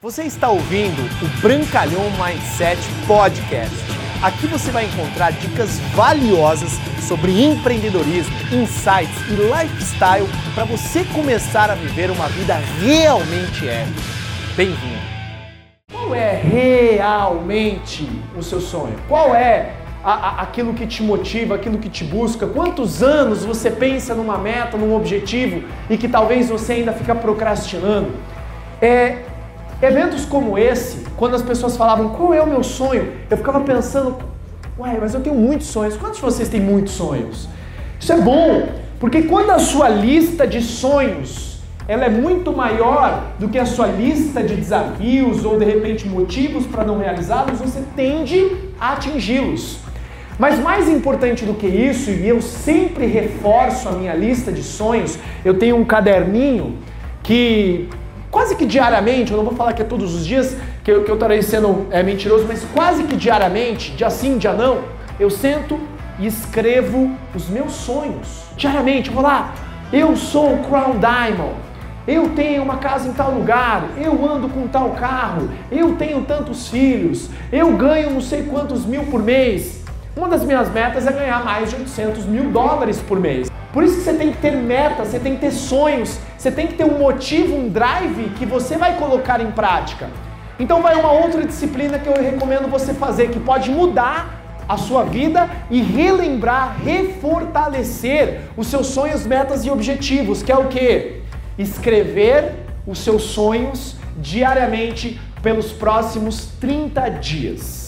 Você está ouvindo o Brancalhão Mindset Podcast. Aqui você vai encontrar dicas valiosas sobre empreendedorismo, insights e lifestyle para você começar a viver uma vida realmente épica. Bem-vindo! Qual é realmente o seu sonho? Qual é a, a, aquilo que te motiva, aquilo que te busca? Quantos anos você pensa numa meta, num objetivo e que talvez você ainda fica procrastinando? É, Eventos como esse, quando as pessoas falavam qual é o meu sonho, eu ficava pensando, ué, mas eu tenho muitos sonhos. Quantos de vocês têm muitos sonhos? Isso é bom, porque quando a sua lista de sonhos ela é muito maior do que a sua lista de desafios ou de repente motivos para não realizá-los, você tende a atingi-los. Mas mais importante do que isso, e eu sempre reforço a minha lista de sonhos, eu tenho um caderninho que quase que diariamente, eu não vou falar que é todos os dias, que eu, estarei sendo é, mentiroso, mas quase que diariamente, dia sim, dia não, eu sento e escrevo os meus sonhos. Diariamente, eu vou lá, eu sou o Crown Diamond, eu tenho uma casa em tal lugar, eu ando com tal carro, eu tenho tantos filhos, eu ganho não sei quantos mil por mês. Uma das minhas metas é ganhar mais de 800 mil dólares por mês. Por isso que você tem que ter metas, você tem que ter sonhos, você tem que ter um motivo, um drive que você vai colocar em prática. Então vai uma outra disciplina que eu recomendo você fazer, que pode mudar a sua vida e relembrar, refortalecer os seus sonhos, metas e objetivos, que é o que? Escrever os seus sonhos diariamente pelos próximos 30 dias.